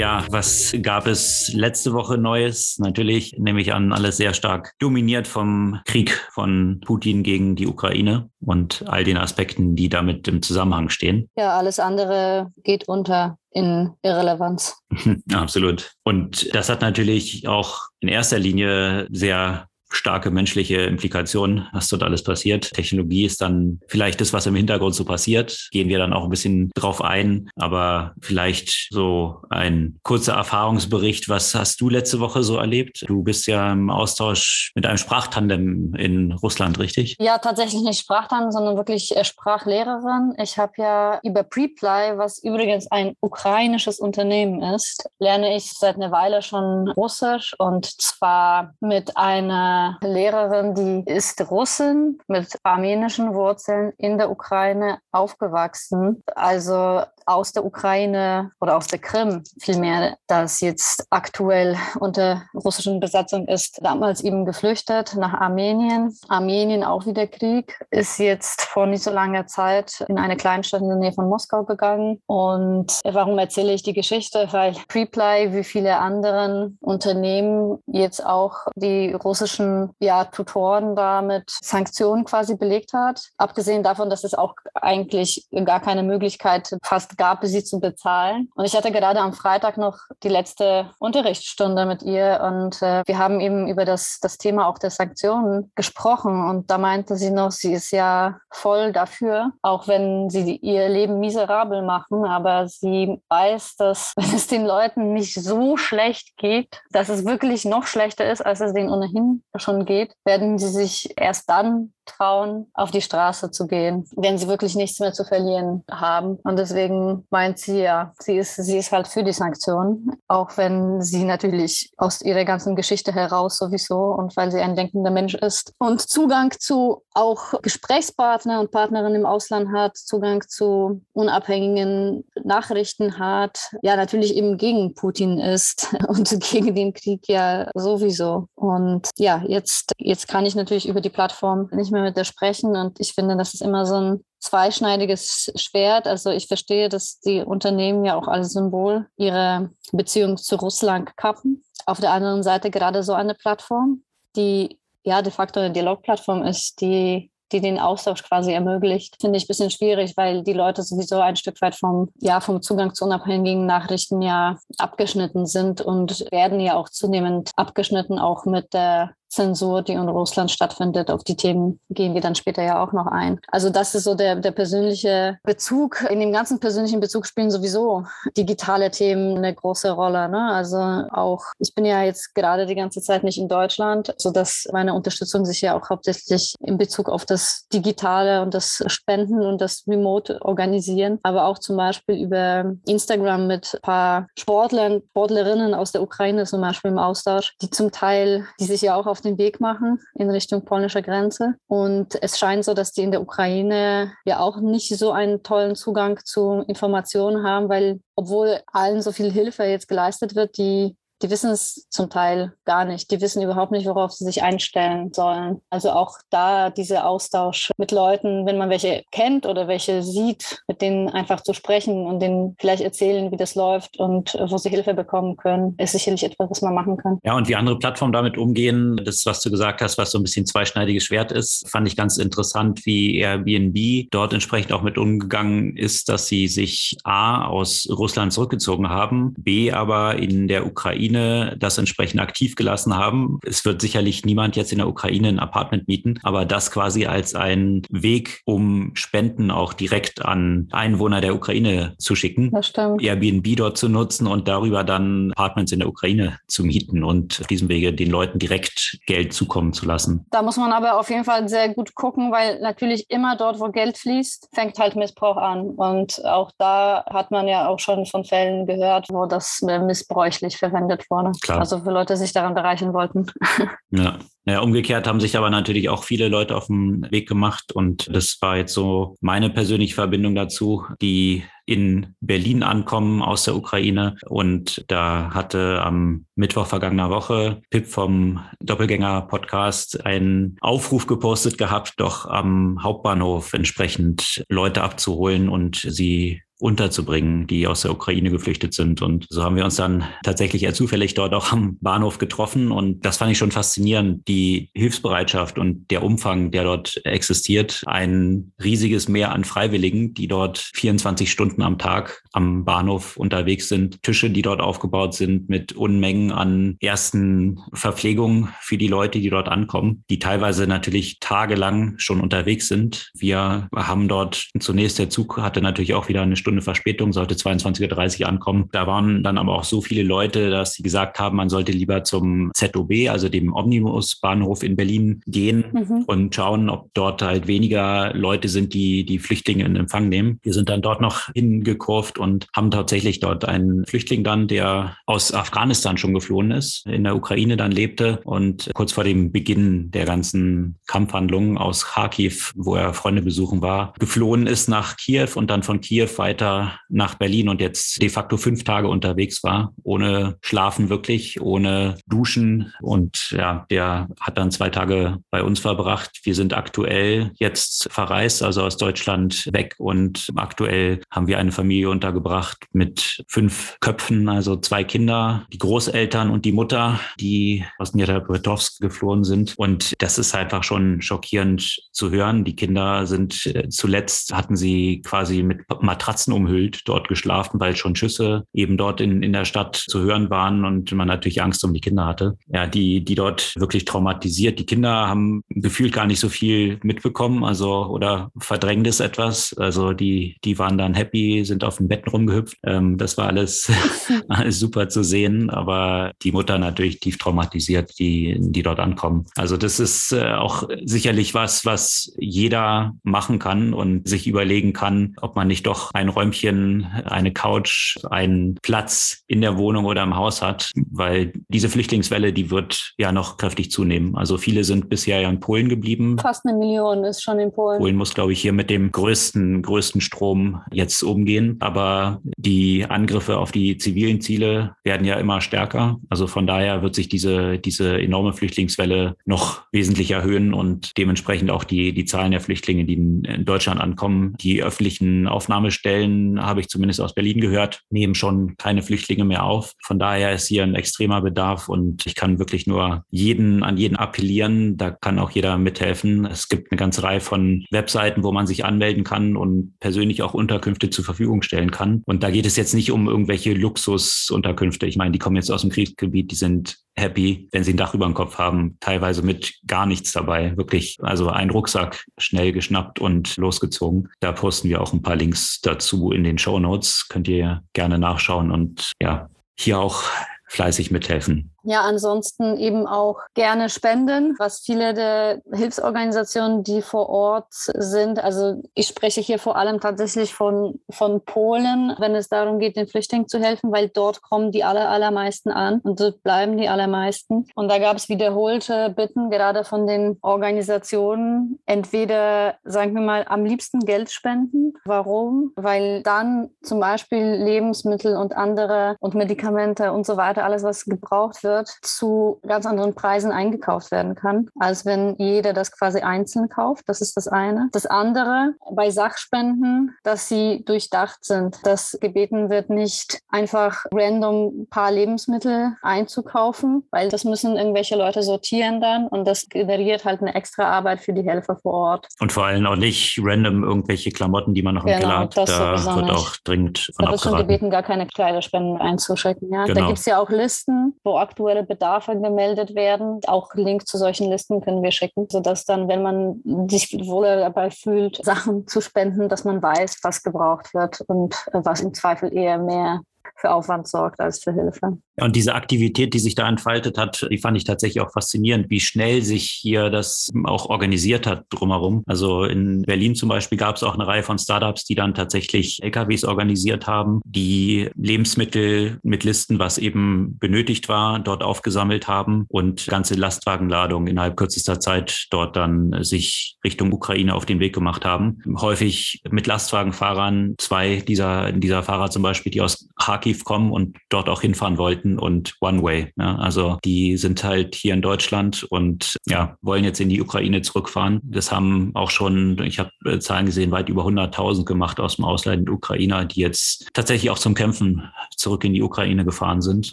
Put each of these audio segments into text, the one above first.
Ja, was gab es letzte Woche Neues? Natürlich nehme ich an, alles sehr stark dominiert vom Krieg von Putin gegen die Ukraine und all den Aspekten, die damit im Zusammenhang stehen. Ja, alles andere geht unter in Irrelevanz. Absolut. Und das hat natürlich auch in erster Linie sehr starke menschliche Implikationen, was dort alles passiert. Technologie ist dann vielleicht das, was im Hintergrund so passiert. Gehen wir dann auch ein bisschen drauf ein. Aber vielleicht so ein kurzer Erfahrungsbericht. Was hast du letzte Woche so erlebt? Du bist ja im Austausch mit einem Sprachtandem in Russland, richtig? Ja, tatsächlich nicht Sprachtandem, sondern wirklich äh, Sprachlehrerin. Ich habe ja über Preply, was übrigens ein ukrainisches Unternehmen ist, lerne ich seit einer Weile schon Russisch und zwar mit einer Lehrerin, die ist Russin mit armenischen Wurzeln in der Ukraine aufgewachsen. Also aus der Ukraine oder aus der Krim vielmehr, das jetzt aktuell unter russischen Besatzung ist, damals eben geflüchtet nach Armenien. Armenien auch wieder Krieg, ist jetzt vor nicht so langer Zeit in eine Kleinstadt in der Nähe von Moskau gegangen. Und warum erzähle ich die Geschichte? Weil Preply, wie viele anderen Unternehmen, jetzt auch die russischen ja, Tutoren da mit Sanktionen quasi belegt hat. Abgesehen davon, dass es auch eigentlich gar keine Möglichkeit fast gab, sie zu bezahlen. Und ich hatte gerade am Freitag noch die letzte Unterrichtsstunde mit ihr und äh, wir haben eben über das, das Thema auch der Sanktionen gesprochen. Und da meinte sie noch, sie ist ja voll dafür, auch wenn sie ihr Leben miserabel machen, aber sie weiß, dass wenn es den Leuten nicht so schlecht geht, dass es wirklich noch schlechter ist, als es denen ohnehin schon geht, werden sie sich erst dann trauen, auf die Straße zu gehen, wenn sie wirklich nichts mehr zu verlieren haben. Und deswegen meint sie ja, sie ist, sie ist halt für die Sanktionen, auch wenn sie natürlich aus ihrer ganzen Geschichte heraus sowieso und weil sie ein denkender Mensch ist und Zugang zu auch Gesprächspartner und Partnerinnen im Ausland hat, Zugang zu unabhängigen Nachrichten hat, ja natürlich eben gegen Putin ist und gegen den Krieg ja sowieso. Und ja, jetzt, jetzt kann ich natürlich über die Plattform nicht mehr mit der sprechen. Und ich finde, das ist immer so ein zweischneidiges Schwert. Also ich verstehe, dass die Unternehmen ja auch als Symbol ihre Beziehung zu Russland kappen. Auf der anderen Seite gerade so eine Plattform, die ja de facto eine Dialogplattform ist, die die den Austausch quasi ermöglicht, finde ich ein bisschen schwierig, weil die Leute sowieso ein Stück weit vom, ja, vom Zugang zu unabhängigen Nachrichten ja abgeschnitten sind und werden ja auch zunehmend abgeschnitten, auch mit der Zensur, die in Russland stattfindet. Auf die Themen gehen wir dann später ja auch noch ein. Also das ist so der, der persönliche Bezug. In dem ganzen persönlichen Bezug spielen sowieso digitale Themen eine große Rolle. Ne? Also auch, ich bin ja jetzt gerade die ganze Zeit nicht in Deutschland, sodass meine Unterstützung sich ja auch hauptsächlich in Bezug auf das Digitale und das Spenden und das Remote organisieren, aber auch zum Beispiel über Instagram mit ein paar Sportlern, Sportlerinnen aus der Ukraine zum Beispiel im Austausch, die zum Teil, die sich ja auch auf den Weg machen in Richtung polnischer Grenze. Und es scheint so, dass die in der Ukraine ja auch nicht so einen tollen Zugang zu Informationen haben, weil obwohl allen so viel Hilfe jetzt geleistet wird, die die wissen es zum Teil gar nicht. Die wissen überhaupt nicht, worauf sie sich einstellen sollen. Also auch da dieser Austausch mit Leuten, wenn man welche kennt oder welche sieht, mit denen einfach zu sprechen und denen vielleicht erzählen, wie das läuft und wo sie Hilfe bekommen können, ist sicherlich etwas, was man machen kann. Ja, und wie andere Plattformen damit umgehen, das, was du gesagt hast, was so ein bisschen zweischneidiges Schwert ist, fand ich ganz interessant, wie Airbnb dort entsprechend auch mit umgegangen ist, dass sie sich A aus Russland zurückgezogen haben, B aber in der Ukraine Ukraine das entsprechend aktiv gelassen haben. Es wird sicherlich niemand jetzt in der Ukraine ein Apartment mieten, aber das quasi als ein Weg, um Spenden auch direkt an Einwohner der Ukraine zu schicken. Das stimmt. Airbnb dort zu nutzen und darüber dann Apartments in der Ukraine zu mieten und auf diesem Wege den Leuten direkt Geld zukommen zu lassen. Da muss man aber auf jeden Fall sehr gut gucken, weil natürlich immer dort, wo Geld fließt, fängt halt Missbrauch an. Und auch da hat man ja auch schon von Fällen gehört, wo das missbräuchlich verwendet verwendet wurde. Klar. Also für Leute, die sich daran bereichern wollten. Ja. Ja, umgekehrt haben sich aber natürlich auch viele Leute auf den Weg gemacht und das war jetzt so meine persönliche Verbindung dazu, die in Berlin ankommen aus der Ukraine. Und da hatte am Mittwoch vergangener Woche Pip vom Doppelgänger-Podcast einen Aufruf gepostet gehabt, doch am Hauptbahnhof entsprechend Leute abzuholen und sie unterzubringen, die aus der Ukraine geflüchtet sind. Und so haben wir uns dann tatsächlich eher zufällig dort auch am Bahnhof getroffen. Und das fand ich schon faszinierend, die Hilfsbereitschaft und der Umfang, der dort existiert. Ein riesiges Meer an Freiwilligen, die dort 24 Stunden am Tag am Bahnhof unterwegs sind. Tische, die dort aufgebaut sind mit Unmengen an ersten Verpflegungen für die Leute, die dort ankommen, die teilweise natürlich tagelang schon unterwegs sind. Wir haben dort zunächst der Zug hatte natürlich auch wieder eine Stunde Stunde Verspätung, sollte 22.30 Uhr ankommen. Da waren dann aber auch so viele Leute, dass sie gesagt haben, man sollte lieber zum ZOB, also dem Omnibusbahnhof in Berlin gehen mhm. und schauen, ob dort halt weniger Leute sind, die die Flüchtlinge in Empfang nehmen. Wir sind dann dort noch hingekurft und haben tatsächlich dort einen Flüchtling dann, der aus Afghanistan schon geflohen ist, in der Ukraine dann lebte und kurz vor dem Beginn der ganzen Kampfhandlungen aus Kharkiv, wo er Freunde besuchen war, geflohen ist nach Kiew und dann von Kiew weiter weiter nach Berlin und jetzt de facto fünf Tage unterwegs war, ohne Schlafen wirklich, ohne Duschen. Und ja, der hat dann zwei Tage bei uns verbracht. Wir sind aktuell jetzt verreist, also aus Deutschland weg. Und aktuell haben wir eine Familie untergebracht mit fünf Köpfen, also zwei Kinder, die Großeltern und die Mutter, die aus Niederbretowsk geflohen sind. Und das ist einfach schon schockierend zu hören. Die Kinder sind äh, zuletzt hatten sie quasi mit Matratzen Matratzen umhüllt dort geschlafen, weil schon Schüsse eben dort in, in der Stadt zu hören waren und man natürlich Angst um die Kinder hatte. Ja, die, die dort wirklich traumatisiert. Die Kinder haben gefühlt gar nicht so viel mitbekommen, also oder verdrängt es etwas. Also die, die waren dann happy, sind auf den Betten rumgehüpft. Ähm, das war alles, alles super zu sehen, aber die Mutter natürlich tief traumatisiert, die, die dort ankommen. Also das ist äh, auch sicherlich was, was jeder machen kann und sich überlegen kann, ob man nicht doch ein Räumchen, eine Couch, einen Platz in der Wohnung oder im Haus hat, weil diese Flüchtlingswelle, die wird ja noch kräftig zunehmen. Also viele sind bisher ja in Polen geblieben. Fast eine Million ist schon in Polen. Polen muss, glaube ich, hier mit dem größten, größten Strom jetzt umgehen. Aber die Angriffe auf die zivilen Ziele werden ja immer stärker. Also von daher wird sich diese, diese enorme Flüchtlingswelle noch wesentlich erhöhen und dementsprechend auch die, die Zahlen der Flüchtlinge, die in Deutschland ankommen. Die öffentlichen Aufnahmestellen Stellen, habe ich zumindest aus Berlin gehört, nehmen schon keine Flüchtlinge mehr auf. Von daher ist hier ein extremer Bedarf und ich kann wirklich nur jeden an jeden appellieren. Da kann auch jeder mithelfen. Es gibt eine ganze Reihe von Webseiten, wo man sich anmelden kann und persönlich auch Unterkünfte zur Verfügung stellen kann. Und da geht es jetzt nicht um irgendwelche Luxusunterkünfte. Ich meine, die kommen jetzt aus dem Kriegsgebiet, die sind happy, wenn sie ein Dach über dem Kopf haben, teilweise mit gar nichts dabei. Wirklich, also ein Rucksack schnell geschnappt und losgezogen. Da posten wir auch ein paar Links dazu in den Show Notes. Könnt ihr gerne nachschauen und ja, hier auch fleißig mithelfen. Ja, ansonsten eben auch gerne spenden, was viele der Hilfsorganisationen, die vor Ort sind, also ich spreche hier vor allem tatsächlich von, von Polen, wenn es darum geht, den Flüchtlingen zu helfen, weil dort kommen die aller, allermeisten an und dort bleiben die allermeisten. Und da gab es wiederholte Bitten, gerade von den Organisationen, entweder, sagen wir mal, am liebsten Geld spenden. Warum? Weil dann zum Beispiel Lebensmittel und andere und Medikamente und so weiter, alles, was gebraucht wird, wird, zu ganz anderen Preisen eingekauft werden kann, als wenn jeder das quasi einzeln kauft. Das ist das eine. Das andere bei Sachspenden, dass sie durchdacht sind, dass gebeten wird, nicht einfach random ein paar Lebensmittel einzukaufen, weil das müssen irgendwelche Leute sortieren dann und das generiert halt eine extra Arbeit für die Helfer vor Ort. Und vor allem auch nicht random irgendwelche Klamotten, die man noch im genau, Keller hat. Da wird nicht. auch dringend von Da wird schon gebeten, gar keine Kleiderspenden einzuschicken. Ja? Genau. Da gibt es ja auch Listen, wo aktuelle Bedarfe gemeldet werden. Auch Link zu solchen Listen können wir schicken, sodass dann, wenn man sich wohl dabei fühlt, Sachen zu spenden, dass man weiß, was gebraucht wird und was im Zweifel eher mehr für Aufwand sorgt als für Hilfe. Und diese Aktivität, die sich da entfaltet hat, die fand ich tatsächlich auch faszinierend, wie schnell sich hier das auch organisiert hat drumherum. Also in Berlin zum Beispiel gab es auch eine Reihe von Startups, die dann tatsächlich LKWs organisiert haben, die Lebensmittel mit Listen, was eben benötigt war, dort aufgesammelt haben und ganze Lastwagenladungen innerhalb kürzester Zeit dort dann sich Richtung Ukraine auf den Weg gemacht haben. Häufig mit Lastwagenfahrern, zwei dieser, dieser Fahrer zum Beispiel, die aus Kharkiv kommen und dort auch hinfahren wollten und One Way. Ja, also die sind halt hier in Deutschland und ja, wollen jetzt in die Ukraine zurückfahren. Das haben auch schon, ich habe äh, Zahlen gesehen, weit über 100.000 gemacht aus dem Ausland Ukrainer, die jetzt tatsächlich auch zum Kämpfen zurück in die Ukraine gefahren sind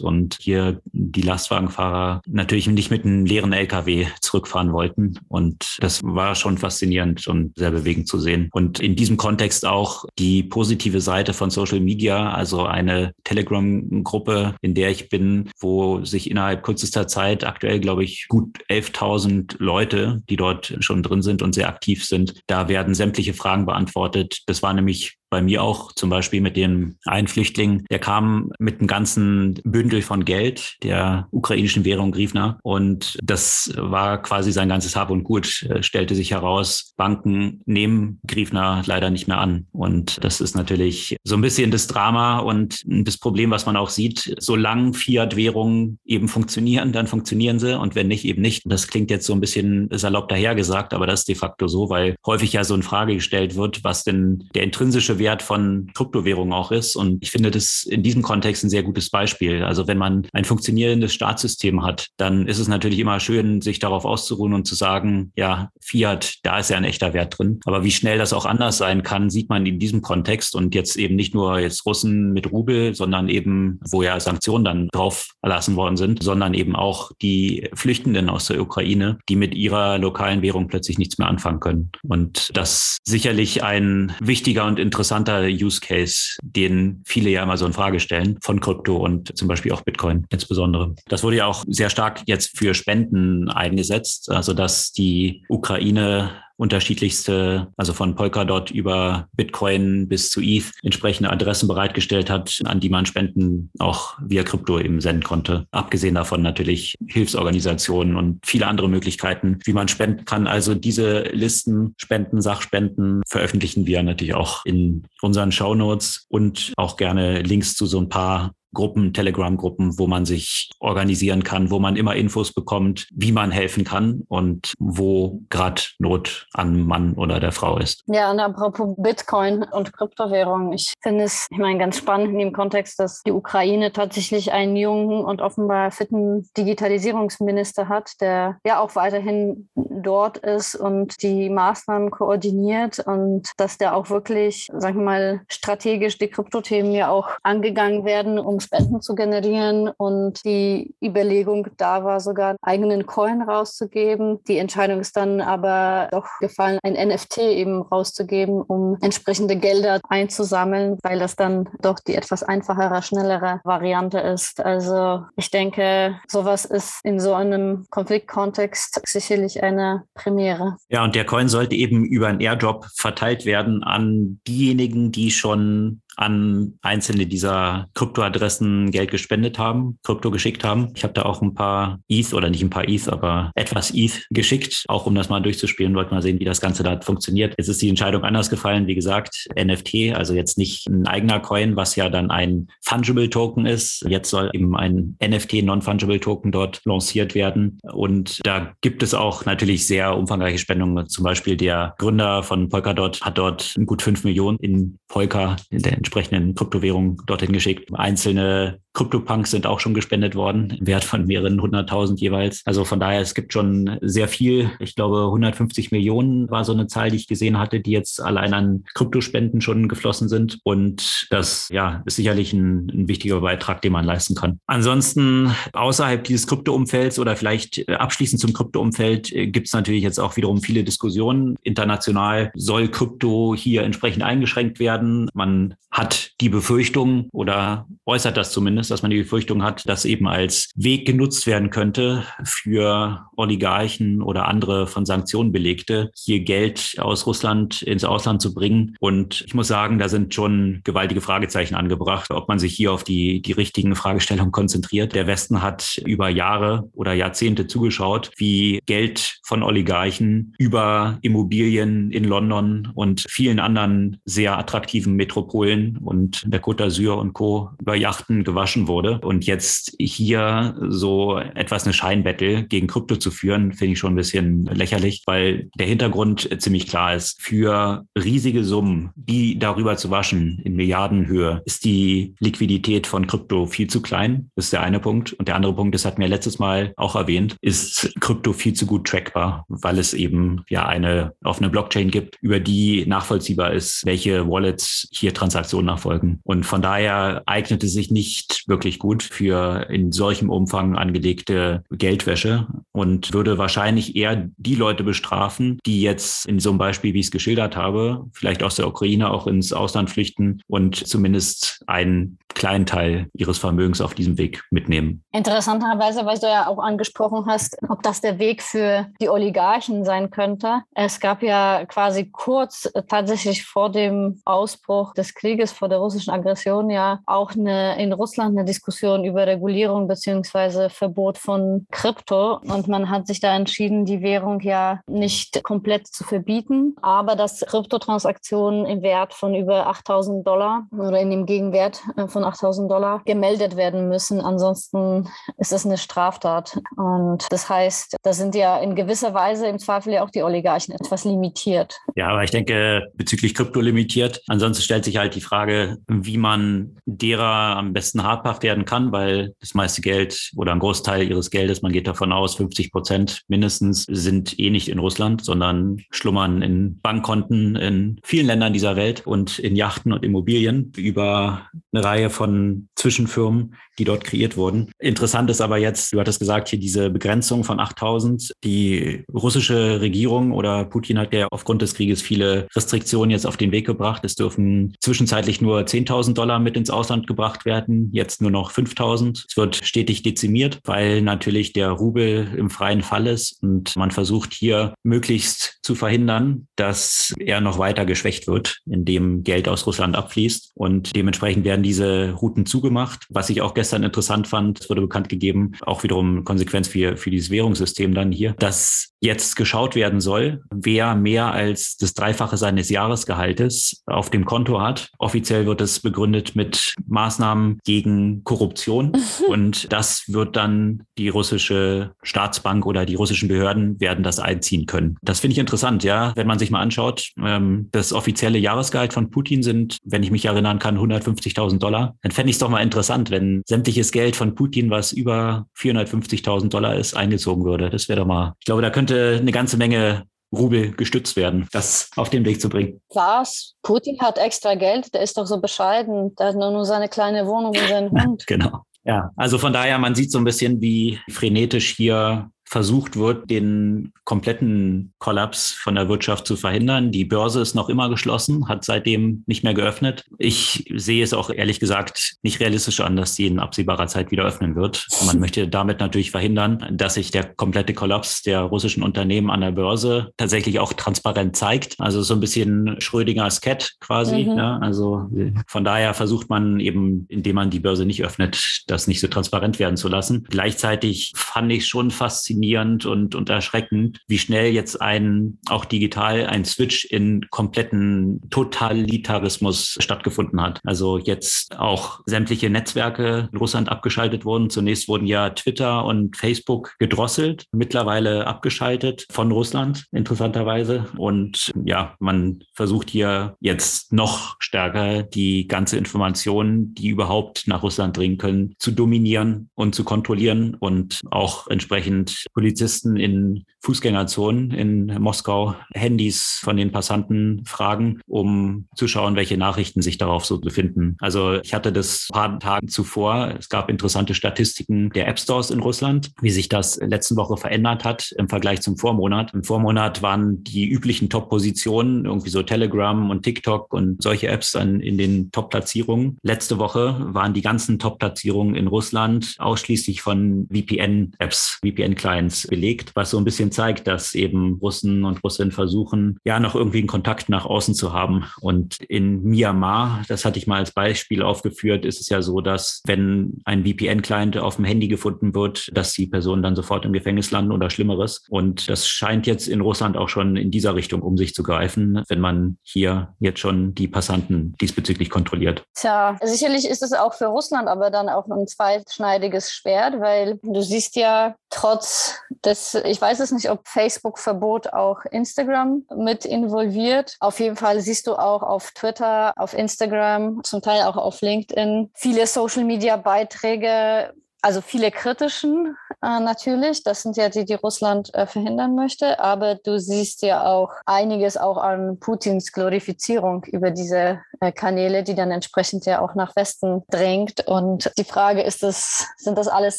und hier die Lastwagenfahrer natürlich nicht mit einem leeren LKW zurückfahren wollten. Und das war schon faszinierend und sehr bewegend zu sehen. Und in diesem Kontext auch die positive Seite von Social Media, also eine Telegram-Gruppe, in der ich bin, wo sich innerhalb kürzester Zeit aktuell, glaube ich, gut 11.000 Leute, die dort schon drin sind und sehr aktiv sind, da werden sämtliche Fragen beantwortet. Das war nämlich bei mir auch zum Beispiel mit dem einen Flüchtling, der kam mit einem ganzen Bündel von Geld der ukrainischen Währung Grifna. Und das war quasi sein ganzes Hab und Gut, äh, stellte sich heraus, Banken nehmen Grifna leider nicht mehr an. Und das ist natürlich so ein bisschen das Drama und das Problem, was man auch sieht, solange Fiat-Währungen eben funktionieren, dann funktionieren sie. Und wenn nicht, eben nicht. Das klingt jetzt so ein bisschen salopp dahergesagt, aber das ist de facto so, weil häufig ja so in Frage gestellt wird, was denn der intrinsische Wert von Kryptowährungen auch ist. Und ich finde das in diesem Kontext ein sehr gutes Beispiel. Also wenn man ein funktionierendes Staatssystem hat, dann ist es natürlich immer schön, sich darauf auszuruhen und zu sagen, ja, Fiat, da ist ja ein echter Wert drin. Aber wie schnell das auch anders sein kann, sieht man in diesem Kontext und jetzt eben nicht nur jetzt Russen mit Rubel, sondern eben, wo ja Sanktionen dann drauf erlassen worden sind, sondern eben auch die Flüchtenden aus der Ukraine, die mit ihrer lokalen Währung plötzlich nichts mehr anfangen können. Und das sicherlich ein wichtiger und interessanter interessanter Use Case, den viele ja immer so in Frage stellen von Krypto und zum Beispiel auch Bitcoin insbesondere. Das wurde ja auch sehr stark jetzt für Spenden eingesetzt, also dass die Ukraine unterschiedlichste, also von Polkadot über Bitcoin bis zu ETH, entsprechende Adressen bereitgestellt hat, an die man Spenden auch via Krypto eben senden konnte. Abgesehen davon natürlich Hilfsorganisationen und viele andere Möglichkeiten, wie man spenden kann. Also diese Listen, Spenden, Sachspenden veröffentlichen wir natürlich auch in unseren Show Notes und auch gerne Links zu so ein paar Gruppen, Telegram-Gruppen, wo man sich organisieren kann, wo man immer Infos bekommt, wie man helfen kann und wo gerade Not an Mann oder der Frau ist. Ja, und apropos Bitcoin und Kryptowährung, ich finde es, ich meine, ganz spannend in dem Kontext, dass die Ukraine tatsächlich einen jungen und offenbar fitten Digitalisierungsminister hat, der ja auch weiterhin dort ist und die Maßnahmen koordiniert und dass der auch wirklich, sagen wir mal, strategisch die Kryptothemen ja auch angegangen werden, um Spenden zu generieren. Und die Überlegung da war sogar, einen eigenen Coin rauszugeben. Die Entscheidung ist dann aber doch gefallen, ein NFT eben rauszugeben, um entsprechende Gelder einzusammeln, weil das dann doch die etwas einfachere, schnellere Variante ist. Also ich denke, sowas ist in so einem Konfliktkontext sicherlich eine Premiere. Ja, und der Coin sollte eben über einen Airdrop verteilt werden an diejenigen, die schon an einzelne dieser Kryptoadressen Geld gespendet haben, Krypto geschickt haben. Ich habe da auch ein paar ETH oder nicht ein paar ETH, aber etwas ETH geschickt, auch um das mal durchzuspielen, wollte mal sehen, wie das Ganze da funktioniert. Jetzt ist die Entscheidung anders gefallen, wie gesagt, NFT, also jetzt nicht ein eigener Coin, was ja dann ein Fungible Token ist. Jetzt soll eben ein NFT Non-Fungible Token dort lanciert werden. Und da gibt es auch natürlich sehr umfangreiche Spendungen. Zum Beispiel der Gründer von Polkadot hat dort gut fünf Millionen in Polka, in der entsprechenden Kryptowährung dorthin geschickt. Einzelne Krypto-Punks sind auch schon gespendet worden, im Wert von mehreren hunderttausend jeweils. Also von daher, es gibt schon sehr viel. Ich glaube, 150 Millionen war so eine Zahl, die ich gesehen hatte, die jetzt allein an Kryptospenden schon geflossen sind. Und das, ja, ist sicherlich ein, ein wichtiger Beitrag, den man leisten kann. Ansonsten, außerhalb dieses Krypto-Umfelds oder vielleicht abschließend zum Krypto-Umfeld, äh, gibt es natürlich jetzt auch wiederum viele Diskussionen. International soll Krypto hier entsprechend eingeschränkt werden. Man hat die Befürchtung oder äußert das zumindest, ist, dass man die Befürchtung hat, dass eben als Weg genutzt werden könnte für Oligarchen oder andere von Sanktionen belegte, hier Geld aus Russland ins Ausland zu bringen. Und ich muss sagen, da sind schon gewaltige Fragezeichen angebracht, ob man sich hier auf die, die richtigen Fragestellungen konzentriert. Der Westen hat über Jahre oder Jahrzehnte zugeschaut, wie Geld von Oligarchen über Immobilien in London und vielen anderen sehr attraktiven Metropolen und der Côte d'Azur und Co. über Yachten gewaschen wurde. Und jetzt hier so etwas eine Scheinbattle gegen Krypto zu führen, finde ich schon ein bisschen lächerlich, weil der Hintergrund ziemlich klar ist. Für riesige Summen, die darüber zu waschen in Milliardenhöhe, ist die Liquidität von Krypto viel zu klein. Das ist der eine Punkt. Und der andere Punkt, das hatten wir letztes Mal auch erwähnt, ist Krypto viel zu gut trackbar, weil es eben ja eine offene Blockchain gibt, über die nachvollziehbar ist, welche Wallets hier Transaktionen nachfolgen. Und von daher eignet es sich nicht wirklich gut für in solchem Umfang angelegte Geldwäsche und würde wahrscheinlich eher die Leute bestrafen, die jetzt in so einem Beispiel, wie ich es geschildert habe, vielleicht aus der Ukraine auch ins Ausland flüchten und zumindest einen kleinen Teil ihres Vermögens auf diesem Weg mitnehmen. Interessanterweise, weil du ja auch angesprochen hast, ob das der Weg für die Oligarchen sein könnte. Es gab ja quasi kurz tatsächlich vor dem Ausbruch des Krieges, vor der russischen Aggression ja auch eine, in Russland eine Diskussion über Regulierung beziehungsweise Verbot von Krypto. Und man hat sich da entschieden, die Währung ja nicht komplett zu verbieten, aber dass Kryptotransaktionen im Wert von über 8000 Dollar oder in dem Gegenwert von von 8000 Dollar gemeldet werden müssen. Ansonsten ist es eine Straftat. Und das heißt, da sind ja in gewisser Weise im Zweifel ja auch die Oligarchen etwas limitiert. Ja, aber ich denke, bezüglich Krypto limitiert. Ansonsten stellt sich halt die Frage, wie man derer am besten habhaft werden kann, weil das meiste Geld oder ein Großteil ihres Geldes, man geht davon aus, 50 Prozent mindestens, sind eh nicht in Russland, sondern schlummern in Bankkonten in vielen Ländern dieser Welt und in Yachten und Immobilien über eine Reihe von Zwischenfirmen, die dort kreiert wurden. Interessant ist aber jetzt, du hattest gesagt, hier diese Begrenzung von 8000. Die russische Regierung oder Putin hat ja aufgrund des Krieges viele Restriktionen jetzt auf den Weg gebracht. Es dürfen zwischenzeitlich nur 10.000 Dollar mit ins Ausland gebracht werden, jetzt nur noch 5.000. Es wird stetig dezimiert, weil natürlich der Rubel im freien Fall ist und man versucht hier möglichst zu verhindern, dass er noch weiter geschwächt wird, indem Geld aus Russland abfließt. Und dementsprechend werden diese Routen zugemacht. Was ich auch gestern interessant fand, es wurde bekannt gegeben, auch wiederum Konsequenz für, für dieses Währungssystem dann hier, dass jetzt geschaut werden soll, wer mehr als das Dreifache seines Jahresgehaltes auf dem Konto hat. Offiziell wird es begründet mit Maßnahmen gegen Korruption. Und das wird dann die russische Staatsbank oder die russischen Behörden werden das einziehen können. Das finde ich interessant, ja. Wenn man sich mal anschaut, ähm, das offizielle Jahresgehalt von Putin sind, wenn ich mich erinnern kann, 150.000 Dollar. Dann fände ich es doch mal interessant, wenn sämtliches Geld von Putin, was über 450.000 Dollar ist, eingezogen würde. Das wäre doch mal, ich glaube, da könnte eine ganze Menge Rubel gestützt werden, das auf den Weg zu bringen. Was? Putin hat extra Geld, der ist doch so bescheiden. Der hat nur seine kleine Wohnung und seinen Hund. genau. Ja, also von daher, man sieht so ein bisschen, wie frenetisch hier versucht wird, den kompletten Kollaps von der Wirtschaft zu verhindern. Die Börse ist noch immer geschlossen, hat seitdem nicht mehr geöffnet. Ich sehe es auch ehrlich gesagt nicht realistisch an, dass sie in absehbarer Zeit wieder öffnen wird. Man möchte damit natürlich verhindern, dass sich der komplette Kollaps der russischen Unternehmen an der Börse tatsächlich auch transparent zeigt. Also so ein bisschen Schrödingers Cat quasi. Mhm. Ja, also von daher versucht man eben, indem man die Börse nicht öffnet, das nicht so transparent werden zu lassen. Gleichzeitig fand ich schon faszinierend, faszinierend und, und erschreckend, wie schnell jetzt ein, auch digital, ein Switch in kompletten Totalitarismus stattgefunden hat. Also jetzt auch sämtliche Netzwerke in Russland abgeschaltet wurden. Zunächst wurden ja Twitter und Facebook gedrosselt, mittlerweile abgeschaltet von Russland, interessanterweise. Und ja, man versucht hier jetzt noch stärker die ganze Information, die überhaupt nach Russland dringen können, zu dominieren und zu kontrollieren und auch entsprechend Polizisten in Fußgängerzonen in Moskau Handys von den Passanten fragen, um zu schauen, welche Nachrichten sich darauf so befinden. Also ich hatte das paar Tage zuvor. Es gab interessante Statistiken der App Stores in Russland, wie sich das letzte Woche verändert hat im Vergleich zum Vormonat. Im Vormonat waren die üblichen Top-Positionen, irgendwie so Telegram und TikTok und solche Apps dann in den Top-Platzierungen. Letzte Woche waren die ganzen Top-Platzierungen in Russland ausschließlich von VPN-Apps, VPN-Clients belegt, was so ein bisschen zeigt, dass eben Russen und Russinnen versuchen, ja, noch irgendwie einen Kontakt nach außen zu haben. Und in Myanmar, das hatte ich mal als Beispiel aufgeführt, ist es ja so, dass wenn ein VPN-Client auf dem Handy gefunden wird, dass die Personen dann sofort im Gefängnis landen oder Schlimmeres. Und das scheint jetzt in Russland auch schon in dieser Richtung um sich zu greifen, wenn man hier jetzt schon die Passanten diesbezüglich kontrolliert. Tja, sicherlich ist es auch für Russland aber dann auch ein zweischneidiges Schwert, weil du siehst ja trotz des, ich weiß es nicht, ob Facebook-Verbot auch Instagram mit involviert. Auf jeden Fall siehst du auch auf Twitter, auf Instagram, zum Teil auch auf LinkedIn viele Social-Media-Beiträge, also viele kritischen äh, natürlich. Das sind ja die, die Russland äh, verhindern möchte. Aber du siehst ja auch einiges auch an Putins Glorifizierung über diese äh, Kanäle, die dann entsprechend ja auch nach Westen drängt. Und die Frage ist es, sind das alles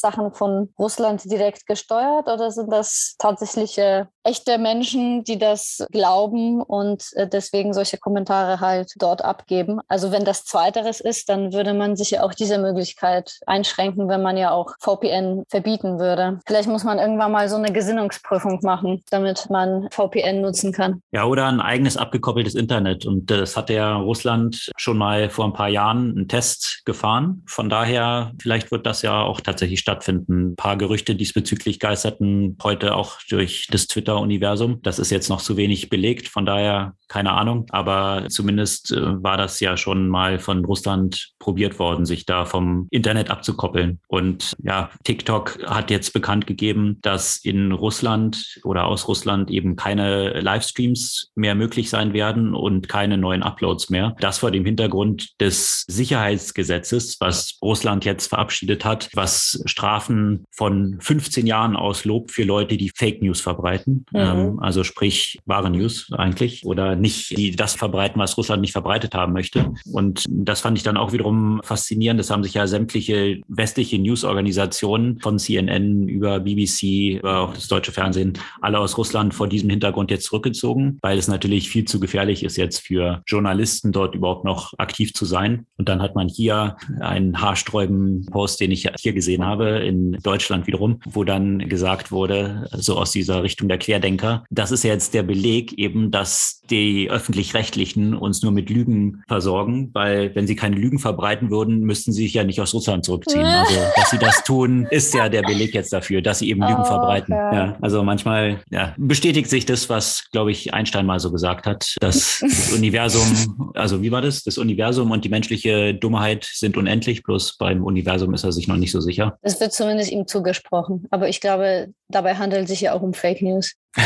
Sachen von Russland direkt gesteuert oder sind das tatsächliche echte Menschen, die das glauben und äh, deswegen solche Kommentare halt dort abgeben? Also wenn das Zweiteres ist, dann würde man sich ja auch diese Möglichkeit einschränken, wenn man ja auch VPN verbieten würde. Vielleicht muss man irgendwann mal so eine Gesinnungsprüfung machen, damit man VPN nutzen kann. Ja, oder ein eigenes abgekoppeltes Internet. Und das hat ja Russland schon mal vor ein paar Jahren einen Test gefahren. Von daher, vielleicht wird das ja auch tatsächlich stattfinden. Ein paar Gerüchte diesbezüglich geisterten heute auch durch das Twitter-Universum. Das ist jetzt noch zu wenig belegt. Von daher keine Ahnung. Aber zumindest äh, war das ja schon mal von Russland probiert worden, sich da vom Internet abzukoppeln. Und ja, TikTok hat jetzt bekannt gegeben, dass in Russland oder aus Russland eben keine Livestreams mehr möglich sein werden und keine neuen Uploads mehr. Das vor dem Hintergrund des Sicherheitsgesetzes, was Russland jetzt verabschiedet hat, was Strafen von 15 Jahren auslobt für Leute, die Fake News verbreiten. Mhm. Ähm, also sprich wahre News eigentlich oder nicht die das verbreiten, was Russland nicht verbreitet haben möchte. Und das fand ich dann auch wiederum faszinierend. Das haben sich ja sämtliche westliche Newsorganisationen von CNN über BBC, über auch das deutsche Fernsehen, alle aus Russland vor diesem Hintergrund jetzt zurückgezogen, weil es natürlich viel zu gefährlich ist jetzt für Journalisten dort überhaupt noch aktiv zu sein. Und dann hat man hier einen haarsträubenden Post, den ich hier gesehen habe, in Deutschland wiederum, wo dann gesagt wurde, so aus dieser Richtung der Querdenker, das ist jetzt der Beleg eben, dass die die öffentlich-rechtlichen uns nur mit Lügen versorgen, weil wenn sie keine Lügen verbreiten würden, müssten sie sich ja nicht aus Russland zurückziehen. Also, dass sie das tun, ist ja der Beleg jetzt dafür, dass sie eben Lügen oh, verbreiten. Ja. ja. also manchmal ja, bestätigt sich das, was, glaube ich, Einstein mal so gesagt hat, dass das Universum, also wie war das? Das Universum und die menschliche Dummheit sind unendlich, bloß beim Universum ist er sich noch nicht so sicher. Es wird zumindest ihm zugesprochen. Aber ich glaube, dabei handelt es sich ja auch um Fake News.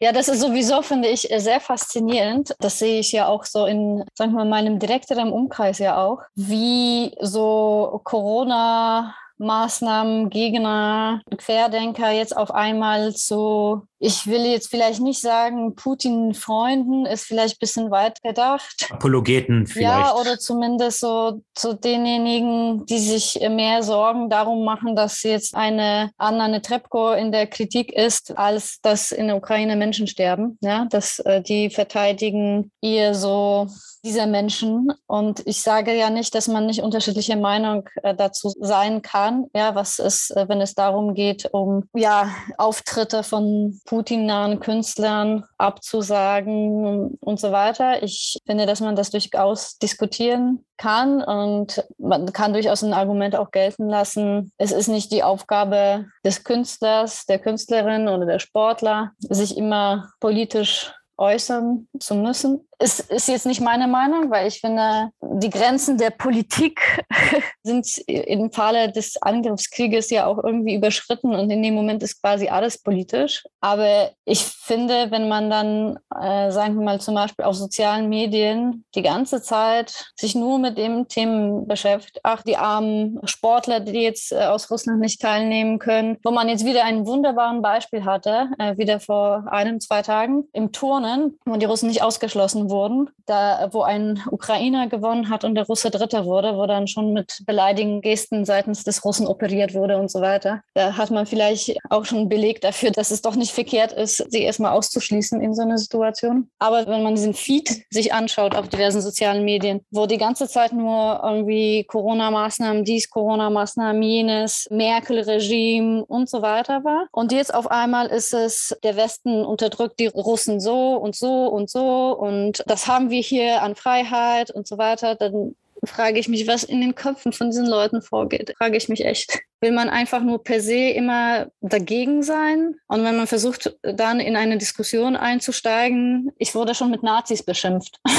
ja, das ist sowieso, finde ich, sehr faszinierend. Das sehe ich ja auch so in, sagen wir mal, meinem direkteren Umkreis ja auch, wie so Corona Maßnahmen, Gegner, Querdenker jetzt auf einmal zu, ich will jetzt vielleicht nicht sagen, Putin-Freunden ist vielleicht ein bisschen weit gedacht. Apologeten vielleicht. Ja, oder zumindest so zu denjenigen, die sich mehr Sorgen darum machen, dass jetzt eine Anna Netrebko in der Kritik ist, als dass in der Ukraine Menschen sterben. Ja, dass äh, die verteidigen ihr so dieser Menschen. Und ich sage ja nicht, dass man nicht unterschiedliche Meinung äh, dazu sein kann. Ja, was ist, äh, wenn es darum geht, um ja Auftritte von Putin-nahen Künstlern abzusagen und so weiter. Ich finde, dass man das durchaus diskutieren kann und man kann durchaus ein Argument auch gelten lassen. Es ist nicht die Aufgabe des Künstlers, der Künstlerin oder der Sportler, sich immer politisch äußern zu müssen. Es ist jetzt nicht meine Meinung, weil ich finde, die Grenzen der Politik sind im Falle des Angriffskrieges ja auch irgendwie überschritten und in dem Moment ist quasi alles politisch. Aber ich finde, wenn man dann, äh, sagen wir mal zum Beispiel auf sozialen Medien die ganze Zeit sich nur mit dem Themen beschäftigt, ach, die armen Sportler, die jetzt äh, aus Russland nicht teilnehmen können, wo man jetzt wieder ein wunderbares Beispiel hatte, äh, wieder vor einem, zwei Tagen im Turnen, wo die Russen nicht ausgeschlossen wurden, da, wo ein Ukrainer gewonnen hat und der Russe Dritter wurde, wo dann schon mit beleidigenden Gesten seitens des Russen operiert wurde und so weiter. Da hat man vielleicht auch schon einen Beleg dafür, dass es doch nicht verkehrt ist, sie erstmal auszuschließen in so einer Situation. Aber wenn man diesen Feed sich anschaut auf diversen sozialen Medien, wo die ganze Zeit nur irgendwie Corona-Maßnahmen, dies, Corona-Maßnahmen, jenes, Merkel-Regime und so weiter war. Und jetzt auf einmal ist es, der Westen unterdrückt die Russen so und so und so und das haben wir hier an Freiheit und so weiter. Dann frage ich mich, was in den Köpfen von diesen Leuten vorgeht. Frage ich mich echt. Will man einfach nur per se immer dagegen sein? Und wenn man versucht, dann in eine Diskussion einzusteigen, ich wurde schon mit Nazis beschimpft.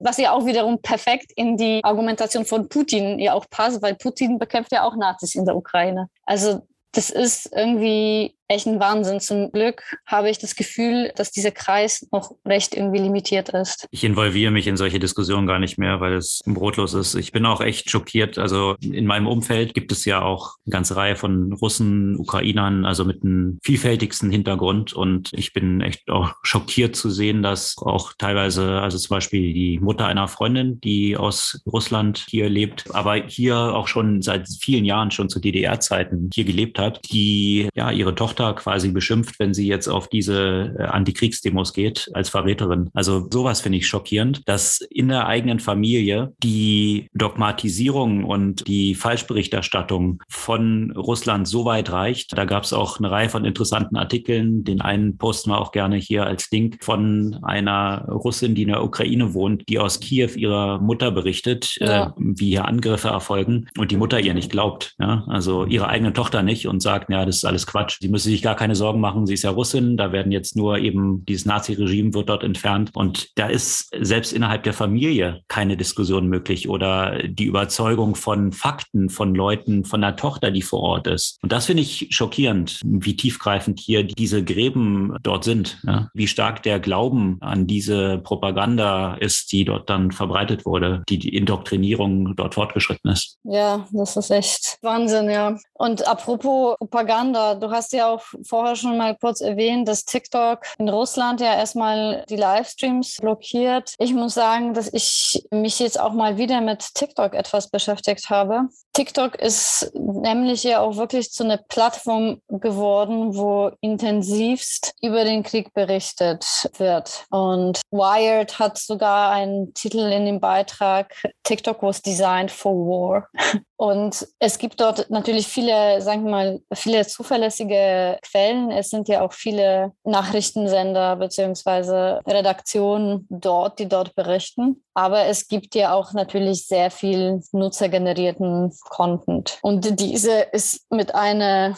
was ja auch wiederum perfekt in die Argumentation von Putin ja auch passt, weil Putin bekämpft ja auch Nazis in der Ukraine. Also das ist irgendwie echt ein Wahnsinn. Zum Glück habe ich das Gefühl, dass dieser Kreis noch recht irgendwie limitiert ist. Ich involviere mich in solche Diskussionen gar nicht mehr, weil es brotlos ist. Ich bin auch echt schockiert. Also in meinem Umfeld gibt es ja auch eine ganze Reihe von Russen, Ukrainern, also mit einem vielfältigsten Hintergrund. Und ich bin echt auch schockiert zu sehen, dass auch teilweise, also zum Beispiel die Mutter einer Freundin, die aus Russland hier lebt, aber hier auch schon seit vielen Jahren schon zu DDR-Zeiten hier gelebt hat, die ja ihre Tochter Tochter quasi beschimpft, wenn sie jetzt auf diese äh, Antikriegsdemos geht als Verräterin. Also sowas finde ich schockierend, dass in der eigenen Familie die Dogmatisierung und die Falschberichterstattung von Russland so weit reicht. Da gab es auch eine Reihe von interessanten Artikeln. Den einen posten wir auch gerne hier als Link von einer Russin, die in der Ukraine wohnt, die aus Kiew ihrer Mutter berichtet, ja. äh, wie hier Angriffe erfolgen und die Mutter ihr nicht glaubt. Ja? Also ihre eigene Tochter nicht und sagt, ja, das ist alles Quatsch. Sie müsse sich gar keine Sorgen machen, sie ist ja Russin, da werden jetzt nur eben dieses Nazi-Regime wird dort entfernt und da ist selbst innerhalb der Familie keine Diskussion möglich oder die Überzeugung von Fakten von Leuten, von der Tochter, die vor Ort ist. Und das finde ich schockierend, wie tiefgreifend hier diese Gräben dort sind, ja? wie stark der Glauben an diese Propaganda ist, die dort dann verbreitet wurde, die, die Indoktrinierung dort fortgeschritten ist. Ja, das ist echt Wahnsinn, ja. Und apropos Propaganda, du hast ja auch vorher schon mal kurz erwähnt, dass TikTok in Russland ja erstmal die Livestreams blockiert. Ich muss sagen, dass ich mich jetzt auch mal wieder mit TikTok etwas beschäftigt habe. TikTok ist nämlich ja auch wirklich zu einer Plattform geworden, wo intensivst über den Krieg berichtet wird. Und Wired hat sogar einen Titel in dem Beitrag, TikTok was designed for war. Und es gibt dort natürlich viele, sagen wir mal, viele zuverlässige Quellen. Es sind ja auch viele Nachrichtensender beziehungsweise Redaktionen dort, die dort berichten. Aber es gibt ja auch natürlich sehr viel nutzergenerierten Content. Und diese ist mit einer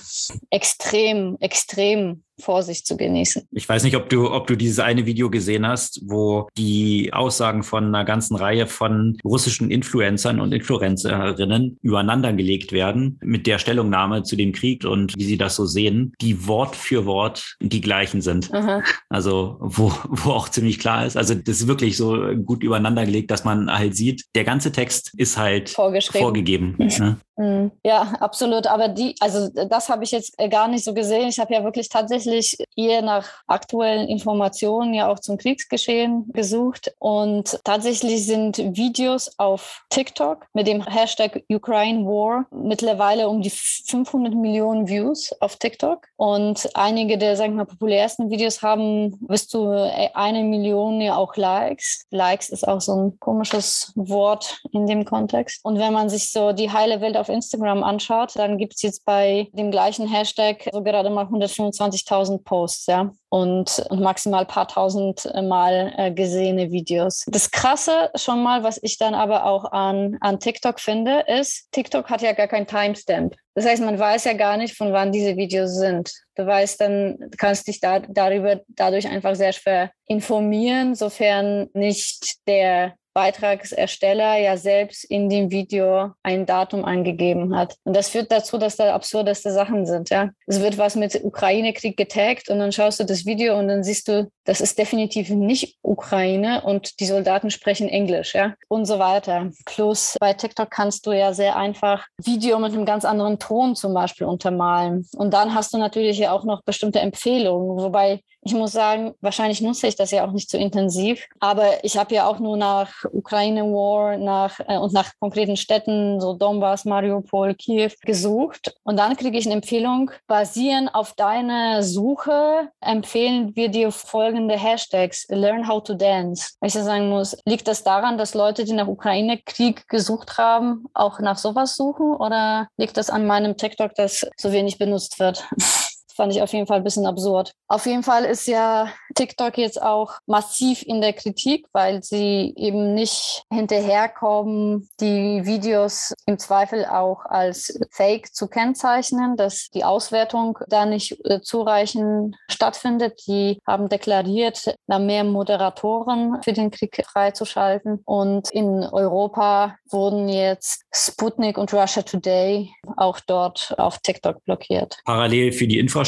extrem, extrem Vorsicht zu genießen. Ich weiß nicht, ob du, ob du dieses eine Video gesehen hast, wo die Aussagen von einer ganzen Reihe von russischen Influencern und Influencerinnen übereinander gelegt werden mit der Stellungnahme zu dem Krieg und wie sie das so sehen, die Wort für Wort die gleichen sind. Aha. Also wo, wo auch ziemlich klar ist, also das ist wirklich so gut übereinander gelegt, dass man halt sieht, der ganze Text ist halt vorgegeben. ne? Mhm. Ja, absolut. Aber die, also das habe ich jetzt äh, gar nicht so gesehen. Ich habe ja wirklich tatsächlich eher nach aktuellen Informationen ja auch zum Kriegsgeschehen gesucht. Und tatsächlich sind Videos auf TikTok mit dem Hashtag Ukraine War mittlerweile um die 500 Millionen Views auf TikTok. Und einige der, sagen wir mal, populärsten Videos haben bis zu äh, eine Million ja auch Likes. Likes ist auch so ein komisches Wort in dem Kontext. Und wenn man sich so die heile Welt auf Instagram anschaut, dann gibt es jetzt bei dem gleichen Hashtag so gerade mal 125.000 Posts, ja. Und, und maximal paar tausend Mal äh, gesehene Videos. Das Krasse schon mal, was ich dann aber auch an, an TikTok finde, ist, TikTok hat ja gar kein Timestamp. Das heißt, man weiß ja gar nicht, von wann diese Videos sind. Du weißt dann, kannst dich da, darüber dadurch einfach sehr schwer informieren, sofern nicht der Beitragsersteller ja selbst in dem Video ein Datum angegeben hat. Und das führt dazu, dass da absurdeste Sachen sind. Ja, es wird was mit Ukraine-Krieg getaggt und dann schaust du das Video und dann siehst du, das ist definitiv nicht Ukraine und die Soldaten sprechen Englisch, ja und so weiter. Plus bei TikTok kannst du ja sehr einfach Video mit einem ganz anderen Ton zum Beispiel untermalen. Und dann hast du natürlich ja auch noch bestimmte Empfehlungen, wobei ich muss sagen, wahrscheinlich nutze ich das ja auch nicht so intensiv, aber ich habe ja auch nur nach Ukraine War nach, äh, und nach konkreten Städten, so Donbass, Mariupol, Kiew, gesucht. Und dann kriege ich eine Empfehlung, basierend auf deiner Suche empfehlen wir dir folgende Hashtags, Learn How to Dance. Weil ich ja sagen muss, liegt das daran, dass Leute, die nach Ukraine-Krieg gesucht haben, auch nach sowas suchen oder liegt das an meinem TikTok, das so wenig benutzt wird? fand ich auf jeden Fall ein bisschen absurd. Auf jeden Fall ist ja TikTok jetzt auch massiv in der Kritik, weil sie eben nicht hinterherkommen, die Videos im Zweifel auch als Fake zu kennzeichnen, dass die Auswertung da nicht äh, zureichend stattfindet. Die haben deklariert, da mehr Moderatoren für den Krieg freizuschalten. Und in Europa wurden jetzt Sputnik und Russia Today auch dort auf TikTok blockiert. Parallel für die Infrastruktur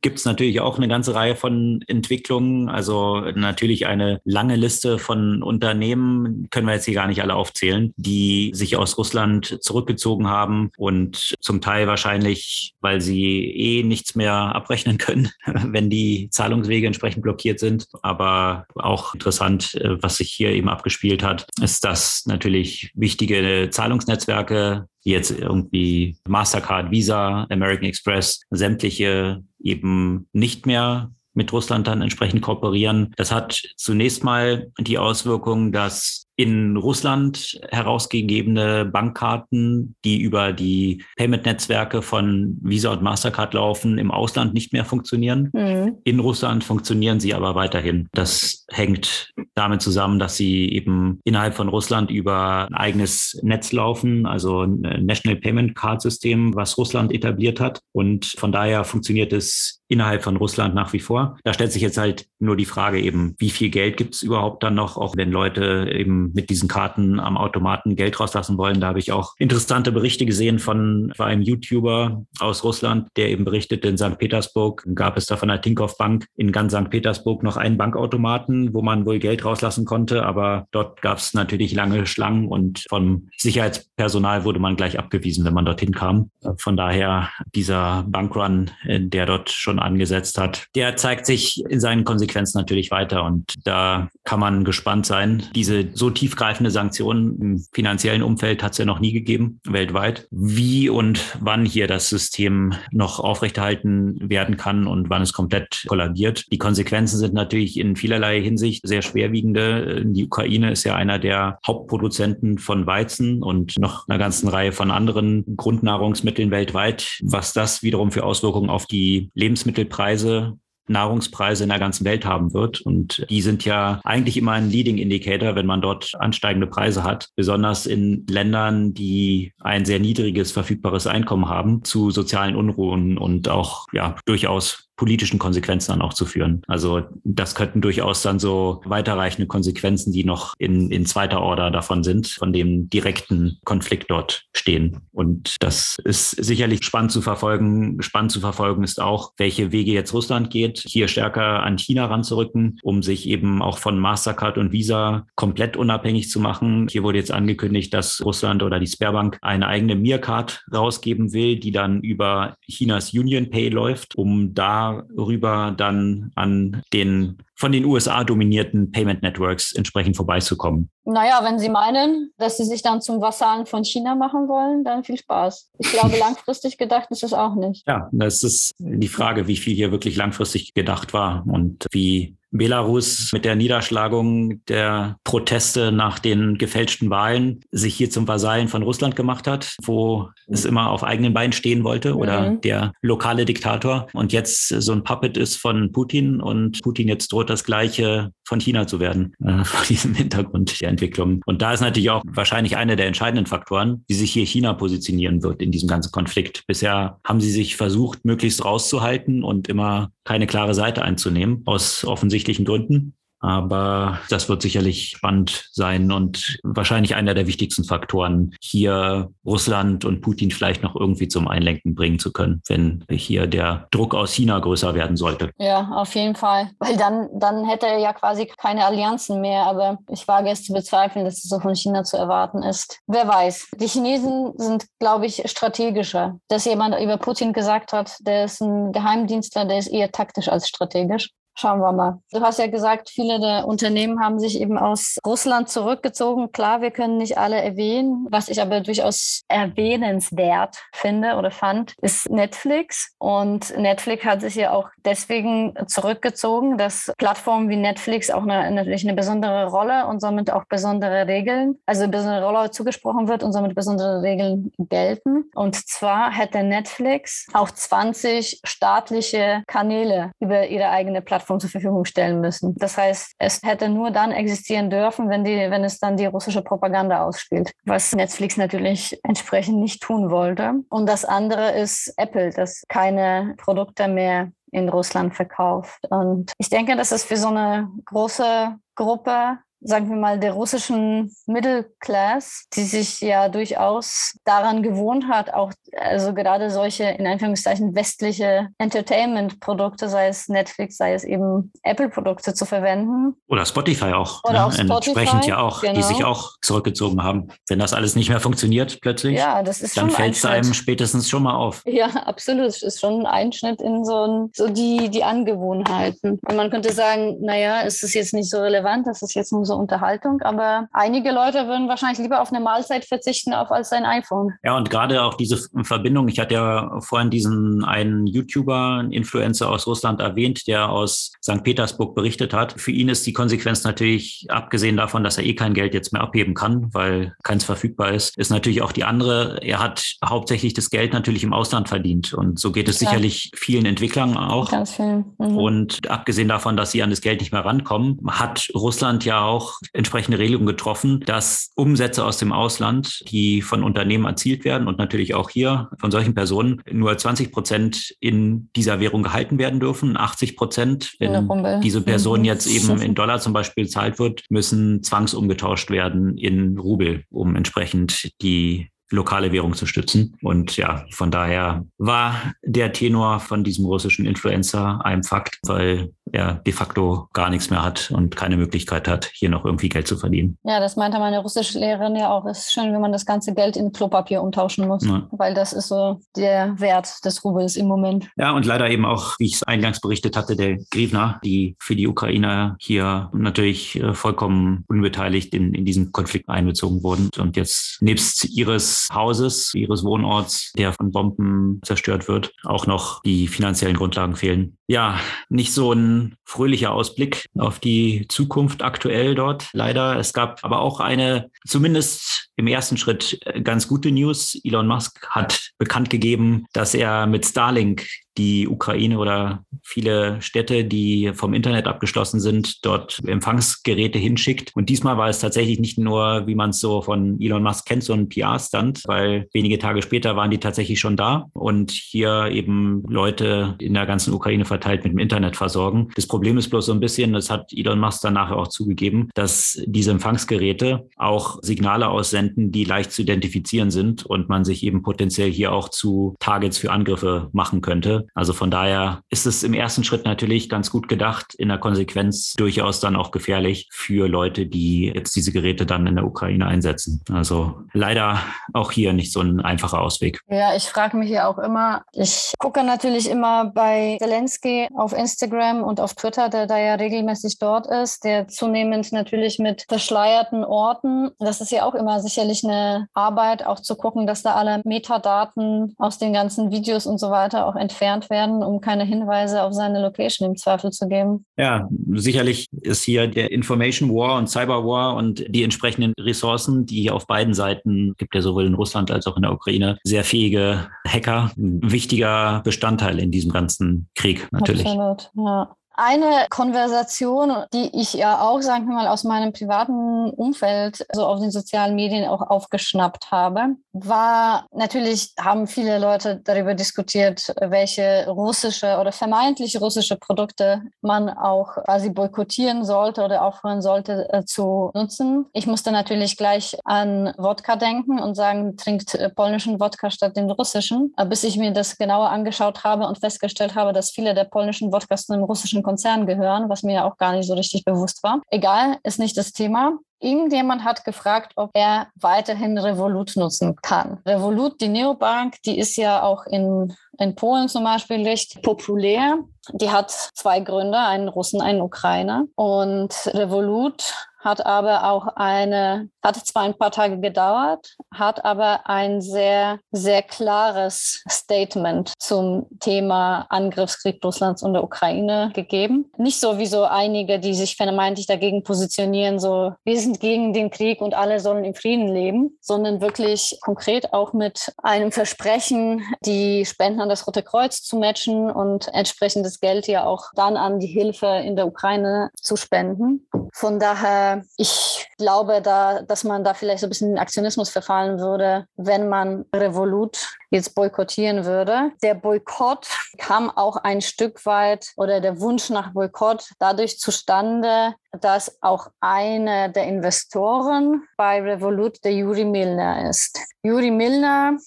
gibt es natürlich auch eine ganze Reihe von Entwicklungen. Also natürlich eine lange Liste von Unternehmen, können wir jetzt hier gar nicht alle aufzählen, die sich aus Russland zurückgezogen haben und zum Teil wahrscheinlich, weil sie eh nichts mehr abrechnen können, wenn die Zahlungswege entsprechend blockiert sind. Aber auch interessant, äh, was sich hier eben abgespielt hat, ist, dass natürlich wichtige Zahlungsnetzwerke jetzt irgendwie Mastercard, Visa, American Express, sämtliche eben nicht mehr mit Russland dann entsprechend kooperieren. Das hat zunächst mal die Auswirkung, dass in Russland herausgegebene Bankkarten, die über die Payment-Netzwerke von Visa und Mastercard laufen, im Ausland nicht mehr funktionieren. Mhm. In Russland funktionieren sie aber weiterhin. Das hängt damit zusammen, dass sie eben innerhalb von Russland über ein eigenes Netz laufen, also ein National Payment Card System, was Russland etabliert hat. Und von daher funktioniert es innerhalb von Russland nach wie vor. Da stellt sich jetzt halt nur die Frage eben, wie viel Geld gibt es überhaupt dann noch, auch wenn Leute eben mit diesen Karten am Automaten Geld rauslassen wollen. Da habe ich auch interessante Berichte gesehen von, einem YouTuber aus Russland, der eben berichtet, in St. Petersburg gab es da von der Tinkoff Bank in ganz St. Petersburg noch einen Bankautomaten, wo man wohl Geld rauslassen konnte, aber dort gab es natürlich lange Schlangen und vom Sicherheitspersonal wurde man gleich abgewiesen, wenn man dorthin kam. Von daher dieser Bankrun, äh, der dort schon angesetzt hat, der zeigt sich in seinen Konsequenzen natürlich weiter und da kann man gespannt sein. Diese so tiefgreifende Sanktionen im finanziellen Umfeld hat es ja noch nie gegeben, weltweit. Wie und wann hier das System noch aufrechterhalten werden kann und wann es komplett kollabiert. Die Konsequenzen sind natürlich in vielerlei Hinsicht sehr schwerwiegende. Die Ukraine ist ja einer der Hauptproduzenten von Weizen und noch einer ganzen Reihe von anderen Grundnahrungsmitteln weltweit. Was das wiederum für Auswirkungen auf die Lebensmittelpreise Nahrungspreise in der ganzen Welt haben wird. Und die sind ja eigentlich immer ein Leading Indicator, wenn man dort ansteigende Preise hat, besonders in Ländern, die ein sehr niedriges verfügbares Einkommen haben, zu sozialen Unruhen und auch ja durchaus politischen Konsequenzen dann auch zu führen. Also das könnten durchaus dann so weiterreichende Konsequenzen, die noch in, in zweiter Order davon sind, von dem direkten Konflikt dort stehen. Und das ist sicherlich spannend zu verfolgen. Spannend zu verfolgen ist auch, welche Wege jetzt Russland geht, hier stärker an China ranzurücken, um sich eben auch von Mastercard und Visa komplett unabhängig zu machen. Hier wurde jetzt angekündigt, dass Russland oder die Sperrbank eine eigene Mir-Card rausgeben will, die dann über Chinas Union Pay läuft, um da darüber dann an den von den USA dominierten Payment Networks entsprechend vorbeizukommen. Naja, wenn Sie meinen, dass Sie sich dann zum Vasallen von China machen wollen, dann viel Spaß. Ich glaube, langfristig gedacht ist es auch nicht. Ja, das ist die Frage, wie viel hier wirklich langfristig gedacht war und wie Belarus mit der Niederschlagung der Proteste nach den gefälschten Wahlen sich hier zum Vasallen von Russland gemacht hat, wo es immer auf eigenen Beinen stehen wollte oder mhm. der lokale Diktator und jetzt so ein Puppet ist von Putin und Putin jetzt droht das Gleiche von China zu werden, äh, vor diesem Hintergrund der Entwicklung. Und da ist natürlich auch wahrscheinlich einer der entscheidenden Faktoren, wie sich hier China positionieren wird in diesem ganzen Konflikt. Bisher haben sie sich versucht, möglichst rauszuhalten und immer keine klare Seite einzunehmen, aus offensichtlichen Gründen. Aber das wird sicherlich spannend sein und wahrscheinlich einer der wichtigsten Faktoren, hier Russland und Putin vielleicht noch irgendwie zum Einlenken bringen zu können, wenn hier der Druck aus China größer werden sollte. Ja, auf jeden Fall. Weil dann, dann hätte er ja quasi keine Allianzen mehr. Aber ich wage es zu bezweifeln, dass es so von China zu erwarten ist. Wer weiß. Die Chinesen sind, glaube ich, strategischer. Dass jemand über Putin gesagt hat, der ist ein Geheimdienstler, der ist eher taktisch als strategisch. Schauen wir mal. Du hast ja gesagt, viele der Unternehmen haben sich eben aus Russland zurückgezogen. Klar, wir können nicht alle erwähnen. Was ich aber durchaus erwähnenswert finde oder fand, ist Netflix. Und Netflix hat sich ja auch deswegen zurückgezogen, dass Plattformen wie Netflix auch eine, natürlich eine besondere Rolle und somit auch besondere Regeln, also besondere Rolle zugesprochen wird und somit besondere Regeln gelten. Und zwar hätte Netflix auch 20 staatliche Kanäle über ihre eigene Plattform Plattform zur Verfügung stellen müssen. Das heißt, es hätte nur dann existieren dürfen, wenn, die, wenn es dann die russische Propaganda ausspielt, was Netflix natürlich entsprechend nicht tun wollte. Und das andere ist Apple, das keine Produkte mehr in Russland verkauft. Und ich denke, dass es für so eine große Gruppe sagen wir mal, der russischen Middle Class, die sich ja durchaus daran gewohnt hat, auch also gerade solche in Anführungszeichen westliche Entertainment-Produkte, sei es Netflix, sei es eben Apple-Produkte zu verwenden. Oder Spotify auch. Oder ne? auch Spotify, Entsprechend ja auch, genau. die sich auch zurückgezogen haben. Wenn das alles nicht mehr funktioniert plötzlich, ja, das ist dann fällt es einem spätestens schon mal auf. Ja, absolut. Es ist schon ein Einschnitt in so, ein, so die, die Angewohnheiten. Und man könnte sagen, naja, es ist jetzt nicht so relevant, das ist jetzt nur so zur Unterhaltung. Aber einige Leute würden wahrscheinlich lieber auf eine Mahlzeit verzichten auf als sein iPhone. Ja, und gerade auch diese Verbindung. Ich hatte ja vorhin diesen einen YouTuber, einen Influencer aus Russland erwähnt, der aus St. Petersburg berichtet hat. Für ihn ist die Konsequenz natürlich, abgesehen davon, dass er eh kein Geld jetzt mehr abheben kann, weil keins verfügbar ist, ist natürlich auch die andere. Er hat hauptsächlich das Geld natürlich im Ausland verdient. Und so geht es ja. sicherlich vielen Entwicklern auch. Ganz vielen. Mhm. Und abgesehen davon, dass sie an das Geld nicht mehr rankommen, hat Russland ja auch auch entsprechende Regelungen getroffen, dass Umsätze aus dem Ausland, die von Unternehmen erzielt werden und natürlich auch hier von solchen Personen, nur 20 Prozent in dieser Währung gehalten werden dürfen. 80 Prozent, wenn diese Person mhm. jetzt eben in Dollar zum Beispiel zahlt wird, müssen zwangsumgetauscht werden in Rubel, um entsprechend die lokale Währung zu stützen. Und ja, von daher war der Tenor von diesem russischen Influencer ein Fakt, weil er de facto gar nichts mehr hat und keine Möglichkeit hat, hier noch irgendwie Geld zu verdienen. Ja, das meinte meine russische Lehrerin ja auch. Es ist schön, wenn man das ganze Geld in Klopapier umtauschen muss, ja. weil das ist so der Wert des Rubels im Moment. Ja, und leider eben auch, wie ich es eingangs berichtet hatte, der Grivna, die für die Ukrainer hier natürlich äh, vollkommen unbeteiligt in, in diesen Konflikt einbezogen wurden und jetzt nebst ihres Hauses, ihres Wohnorts, der von Bomben zerstört wird, auch noch die finanziellen Grundlagen fehlen. Ja, nicht so ein fröhlicher Ausblick auf die Zukunft aktuell dort. Leider. Es gab aber auch eine, zumindest im ersten Schritt, äh, ganz gute News. Elon Musk hat bekannt gegeben, dass er mit Starlink die Ukraine oder viele Städte, die vom Internet abgeschlossen sind, dort Empfangsgeräte hinschickt. Und diesmal war es tatsächlich nicht nur, wie man es so von Elon Musk kennt, so ein PR-Stand, weil wenige Tage später waren die tatsächlich schon da und hier eben Leute in der ganzen Ukraine verteilt mit dem Internet versorgen. Das Problem ist bloß so ein bisschen, das hat Elon Musk dann nachher auch zugegeben, dass diese Empfangsgeräte auch Signale aussenden, die leicht zu identifizieren sind und man sich eben potenziell hier auch zu Targets für Angriffe machen könnte. Also von daher ist es im ersten Schritt natürlich ganz gut gedacht, in der Konsequenz durchaus dann auch gefährlich für Leute, die jetzt diese Geräte dann in der Ukraine einsetzen. Also leider auch hier nicht so ein einfacher Ausweg. Ja, ich frage mich ja auch immer, ich gucke natürlich immer bei Zelensky auf Instagram und auf Twitter, der da ja regelmäßig dort ist, der zunehmend natürlich mit verschleierten Orten, das ist ja auch immer sicherlich eine Arbeit, auch zu gucken, dass da alle Metadaten aus den ganzen Videos und so weiter auch entfernt werden, um keine Hinweise auf seine Location im Zweifel zu geben. Ja, sicherlich ist hier der Information War und Cyber War und die entsprechenden Ressourcen, die auf beiden Seiten gibt ja sowohl in Russland als auch in der Ukraine sehr fähige Hacker, ein wichtiger Bestandteil in diesem ganzen Krieg natürlich. Absolut, ja. Eine Konversation, die ich ja auch, sagen wir mal, aus meinem privaten Umfeld, so auf den sozialen Medien auch aufgeschnappt habe, war natürlich, haben viele Leute darüber diskutiert, welche russische oder vermeintlich russische Produkte man auch quasi boykottieren sollte oder aufhören sollte äh, zu nutzen. Ich musste natürlich gleich an Wodka denken und sagen, trinkt äh, polnischen Wodka statt den russischen, äh, bis ich mir das genauer angeschaut habe und festgestellt habe, dass viele der polnischen Wodkas einem russischen großen Konzern gehören, was mir ja auch gar nicht so richtig bewusst war. Egal, ist nicht das Thema. Irgendjemand hat gefragt, ob er weiterhin Revolut nutzen kann. Revolut, die Neobank, die ist ja auch in, in Polen zum Beispiel recht populär. Die hat zwei Gründer, einen Russen, einen Ukrainer. Und Revolut hat aber auch eine, hat zwar ein paar Tage gedauert, hat aber ein sehr, sehr klares Statement zum Thema Angriffskrieg Russlands und der Ukraine gegeben. Nicht so wie so einige, die sich vermeintlich dagegen positionieren, so wir sind gegen den Krieg und alle sollen im Frieden leben, sondern wirklich konkret auch mit einem Versprechen, die Spenden an das Rote Kreuz zu matchen und entsprechendes Geld ja auch dann an die Hilfe in der Ukraine zu spenden. Von daher ich glaube, da, dass man da vielleicht so ein bisschen in Aktionismus verfallen würde, wenn man Revolut jetzt boykottieren würde. Der Boykott kam auch ein Stück weit oder der Wunsch nach Boykott dadurch zustande, dass auch einer der Investoren bei Revolut der Juri Milner ist. Juri Milner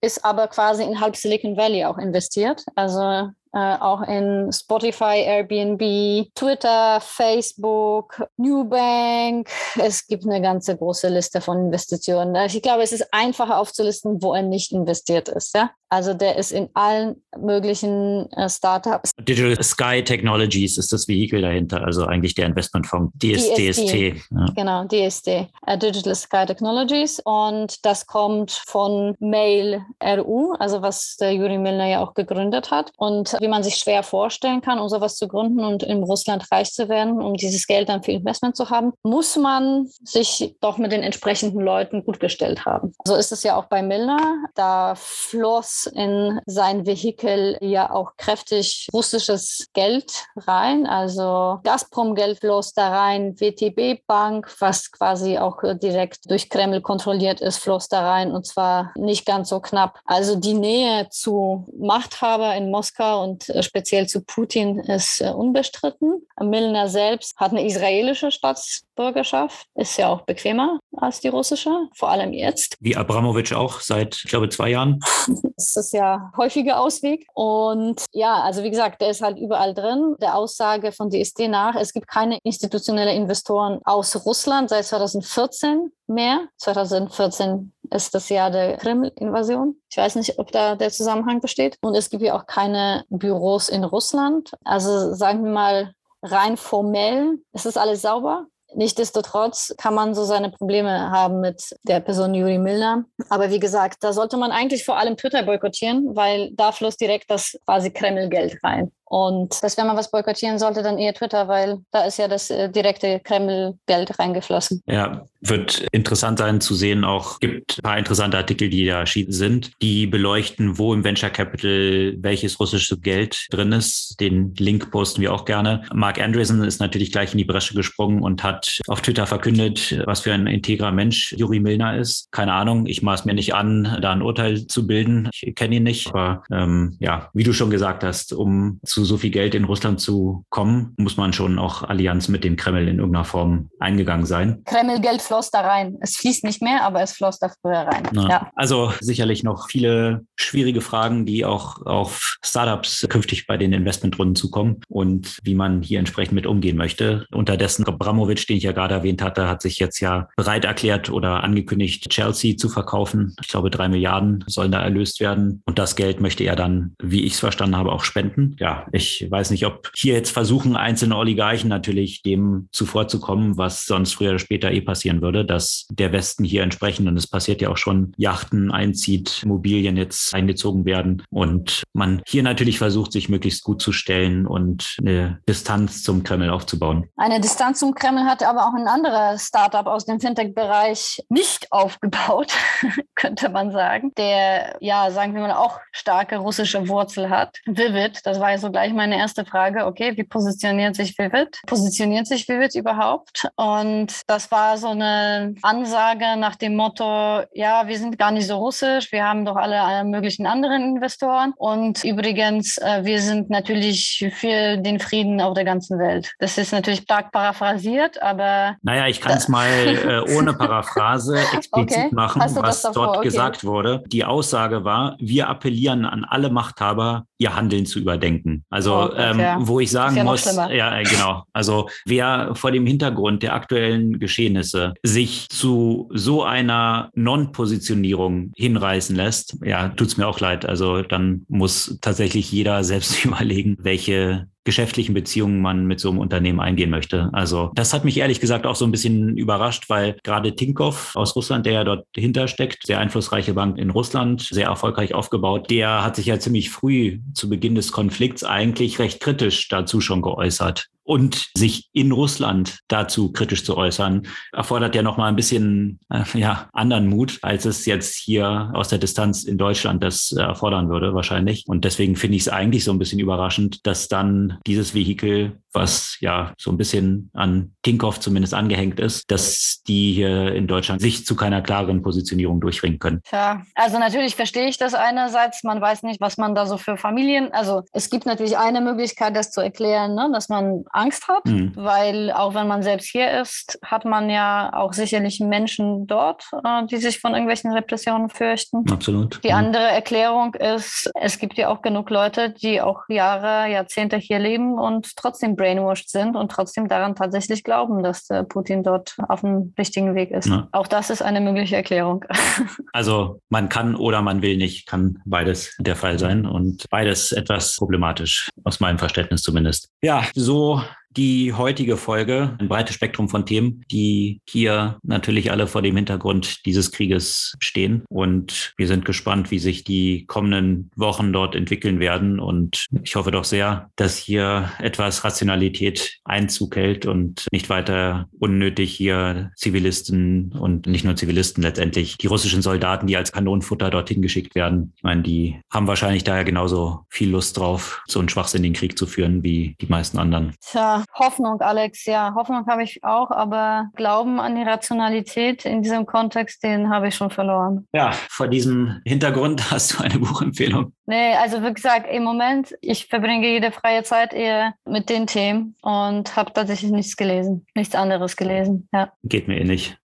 ist aber quasi in halb Silicon Valley auch investiert. Also äh, auch in Spotify, Airbnb, Twitter, Facebook, Newbank. Es gibt eine ganze große Liste von Investitionen. Ich glaube, es ist einfacher aufzulisten, wo er nicht investiert ist. Ja? Also der ist in allen möglichen äh, Startups. Digital Sky Technologies ist das Vehikel dahinter, also eigentlich der Investmentfonds DS, DST. DST ja. Genau, DST, uh, Digital Sky Technologies. Und das kommt von Mail RU, also was der Juri Milner ja auch gegründet hat. Und wie man sich schwer vorstellen kann, um sowas zu gründen und in Russland reich zu werden, um dieses Geld dann für Investment zu haben, muss man sich doch mit den entsprechenden Leuten gut gestellt haben. So ist es ja auch bei Milner. Da floss in sein Vehikel ja auch kräftig russisches Geld rein. Also Gazprom-Geld floss da rein, WTB Bank, was quasi auch direkt durch Kreml kontrolliert ist, floss da rein und zwar nicht ganz so knapp. Also die Nähe zu Machthaber in Moskau und speziell zu Putin ist äh, unbestritten. Milner selbst hat eine israelische Staatsbürgerschaft, ist ja auch bequemer als die russische, vor allem jetzt. Wie Abramowitsch auch seit, ich glaube, zwei Jahren. Das ist ja häufiger Ausweg. Und ja, also wie gesagt, der ist halt überall drin. Der Aussage von DSD nach, es gibt keine institutionellen Investoren aus Russland seit 2014 mehr. 2014 ist das Jahr der Krim-Invasion. Ich weiß nicht, ob da der Zusammenhang besteht. Und es gibt ja auch keine Büros in Russland. Also sagen wir mal, rein formell ist das alles sauber. Nichtsdestotrotz kann man so seine Probleme haben mit der Person Juri Milner. Aber wie gesagt, da sollte man eigentlich vor allem Twitter boykottieren, weil da floss direkt das quasi Kreml-Geld rein. Und dass wenn man was boykottieren sollte, dann eher Twitter, weil da ist ja das äh, direkte Kreml-Geld reingeflossen. Ja, wird interessant sein zu sehen. Auch gibt ein paar interessante Artikel, die da erschienen sind, die beleuchten, wo im Venture Capital welches russische Geld drin ist. Den Link posten wir auch gerne. Mark Andreessen ist natürlich gleich in die Bresche gesprungen und hat auf Twitter verkündet, was für ein integrer Mensch Juri Milner ist. Keine Ahnung, ich maß mir nicht an, da ein Urteil zu bilden. Ich kenne ihn nicht, aber ähm, ja, wie du schon gesagt hast, um zu so viel Geld in Russland zu kommen, muss man schon auch Allianz mit dem Kreml in irgendeiner Form eingegangen sein. Kreml-Geld floss da rein. Es fließt nicht mehr, aber es floss da früher rein. Ja. Also sicherlich noch viele schwierige Fragen, die auch auf Startups künftig bei den Investmentrunden zukommen und wie man hier entsprechend mit umgehen möchte. Unterdessen Abramovic, den ich ja gerade erwähnt hatte, hat sich jetzt ja bereit erklärt oder angekündigt, Chelsea zu verkaufen. Ich glaube, drei Milliarden sollen da erlöst werden. Und das Geld möchte er dann, wie ich es verstanden habe, auch spenden. Ja, ich weiß nicht, ob hier jetzt versuchen einzelne Oligarchen natürlich dem zuvorzukommen, was sonst früher oder später eh passieren würde, dass der Westen hier entsprechend, und es passiert ja auch schon, Yachten einzieht, Immobilien jetzt eingezogen werden und man hier natürlich versucht, sich möglichst gut zu stellen und eine Distanz zum Kreml aufzubauen. Eine Distanz zum Kreml hat aber auch ein anderes Startup aus dem Fintech-Bereich nicht aufgebaut, könnte man sagen, der, ja, sagen wir mal, auch starke russische Wurzel hat. Vivid, das war ja so gleich meine erste Frage. Okay, wie positioniert sich Vivid? Positioniert sich Vivid überhaupt? Und das war so eine Ansage nach dem Motto, ja, wir sind gar nicht so russisch, wir haben doch alle, möglichen anderen Investoren. Und übrigens, äh, wir sind natürlich für den Frieden auf der ganzen Welt. Das ist natürlich stark paraphrasiert, aber. Naja, ich kann es mal äh, ohne Paraphrase explizit okay. machen, was dort okay. gesagt wurde. Die Aussage war, wir appellieren an alle Machthaber, ihr Handeln zu überdenken. Also, oh, ähm, wo ich sagen ja muss, ja, äh, genau. Also, wer vor dem Hintergrund der aktuellen Geschehnisse sich zu so einer Non-Positionierung hinreißen lässt, ja, tut's mir auch leid. Also, dann muss tatsächlich jeder selbst überlegen, welche geschäftlichen Beziehungen man mit so einem Unternehmen eingehen möchte. Also das hat mich ehrlich gesagt auch so ein bisschen überrascht, weil gerade Tinkoff aus Russland, der ja dort dahinter steckt, sehr einflussreiche Bank in Russland, sehr erfolgreich aufgebaut, der hat sich ja ziemlich früh zu Beginn des Konflikts eigentlich recht kritisch dazu schon geäußert und sich in Russland dazu kritisch zu äußern, erfordert ja noch mal ein bisschen äh, ja, anderen Mut, als es jetzt hier aus der Distanz in Deutschland das äh, erfordern würde wahrscheinlich. Und deswegen finde ich es eigentlich so ein bisschen überraschend, dass dann dieses Vehikel was ja so ein bisschen an Tinkoff zumindest angehängt ist, dass die hier in Deutschland sich zu keiner klaren Positionierung durchringen können. Ja, also natürlich verstehe ich das einerseits. Man weiß nicht, was man da so für Familien, also es gibt natürlich eine Möglichkeit, das zu erklären, ne, dass man Angst hat, mhm. weil auch wenn man selbst hier ist, hat man ja auch sicherlich Menschen dort, äh, die sich von irgendwelchen Repressionen fürchten. Absolut. Die mhm. andere Erklärung ist, es gibt ja auch genug Leute, die auch Jahre, Jahrzehnte hier leben und trotzdem brainwashed sind und trotzdem daran tatsächlich glauben, dass der Putin dort auf dem richtigen Weg ist. Ja. Auch das ist eine mögliche Erklärung. Also man kann oder man will nicht, kann beides der Fall sein und beides etwas problematisch, aus meinem Verständnis zumindest. Ja, so die heutige Folge, ein breites Spektrum von Themen, die hier natürlich alle vor dem Hintergrund dieses Krieges stehen. Und wir sind gespannt, wie sich die kommenden Wochen dort entwickeln werden. Und ich hoffe doch sehr, dass hier etwas Rationalität Einzug hält und nicht weiter unnötig hier Zivilisten und nicht nur Zivilisten letztendlich, die russischen Soldaten, die als Kanonenfutter dorthin geschickt werden. Ich meine, die haben wahrscheinlich daher genauso viel Lust drauf, so einen schwachsinnigen Krieg zu führen wie die meisten anderen. Tja, Hoffnung, Alex, ja, Hoffnung habe ich auch, aber Glauben an die Rationalität in diesem Kontext, den habe ich schon verloren. Ja, vor diesem Hintergrund hast du eine Buchempfehlung. Nee, also wie gesagt, im Moment, ich verbringe jede freie Zeit eher mit den Themen und habe tatsächlich nichts gelesen, nichts anderes gelesen. Ja. Geht mir. Eh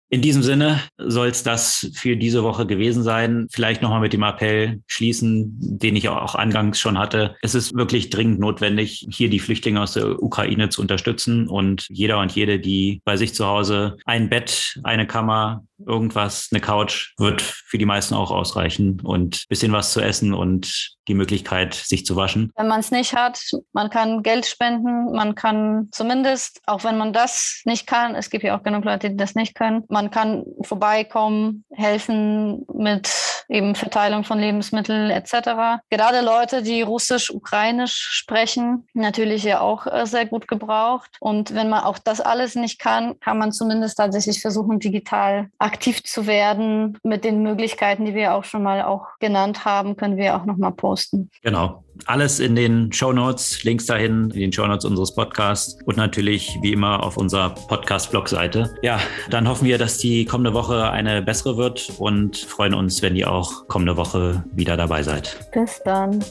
in diesem Sinne soll es das für diese Woche gewesen sein. Vielleicht nochmal mit dem Appell schließen, den ich auch angangs schon hatte. Es ist wirklich dringend notwendig, hier die Flüchtlinge aus der Ukraine zu unterstützen und jeder und jede, die bei sich zu Hause ein Bett, eine Kammer, irgendwas, eine Couch wird für die meisten auch ausreichen und bisschen was zu essen und die Möglichkeit, sich zu waschen. Wenn man es nicht hat, man kann Geld spenden, man kann zumindest, auch wenn man das nicht kann, es gibt ja auch genug Leute, die das nicht können, man kann vorbeikommen, helfen mit eben Verteilung von Lebensmitteln etc. Gerade Leute, die Russisch, Ukrainisch sprechen, natürlich ja auch äh, sehr gut gebraucht. Und wenn man auch das alles nicht kann, kann man zumindest tatsächlich versuchen, digital aktiv zu werden. Mit den Möglichkeiten, die wir auch schon mal auch genannt haben, können wir auch noch mal posten. Genau. Alles in den Show Notes, Links dahin, in den Show Notes unseres Podcasts und natürlich wie immer auf unserer Podcast-Blog-Seite. Ja, dann hoffen wir, dass die kommende Woche eine bessere wird und freuen uns, wenn ihr auch kommende Woche wieder dabei seid. Bis dann.